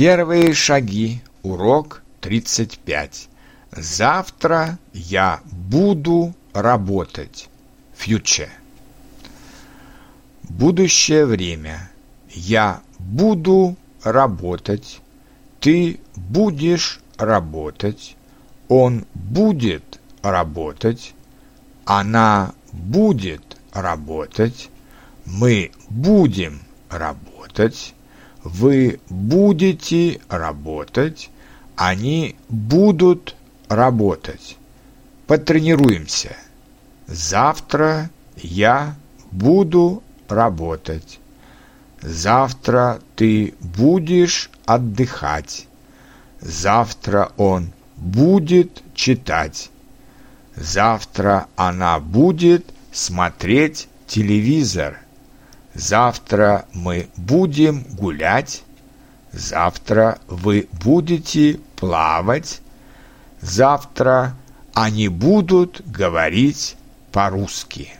Первые шаги. Урок 35. Завтра я буду работать. Future. Будущее время. Я буду работать. Ты будешь работать. Он будет работать. Она будет работать. Мы будем работать. Вы будете работать. Они будут работать. Потренируемся. Завтра я буду работать. Завтра ты будешь отдыхать. Завтра он будет читать. Завтра она будет смотреть телевизор. Завтра мы будем гулять. Завтра вы будете плавать. Завтра они будут говорить по-русски.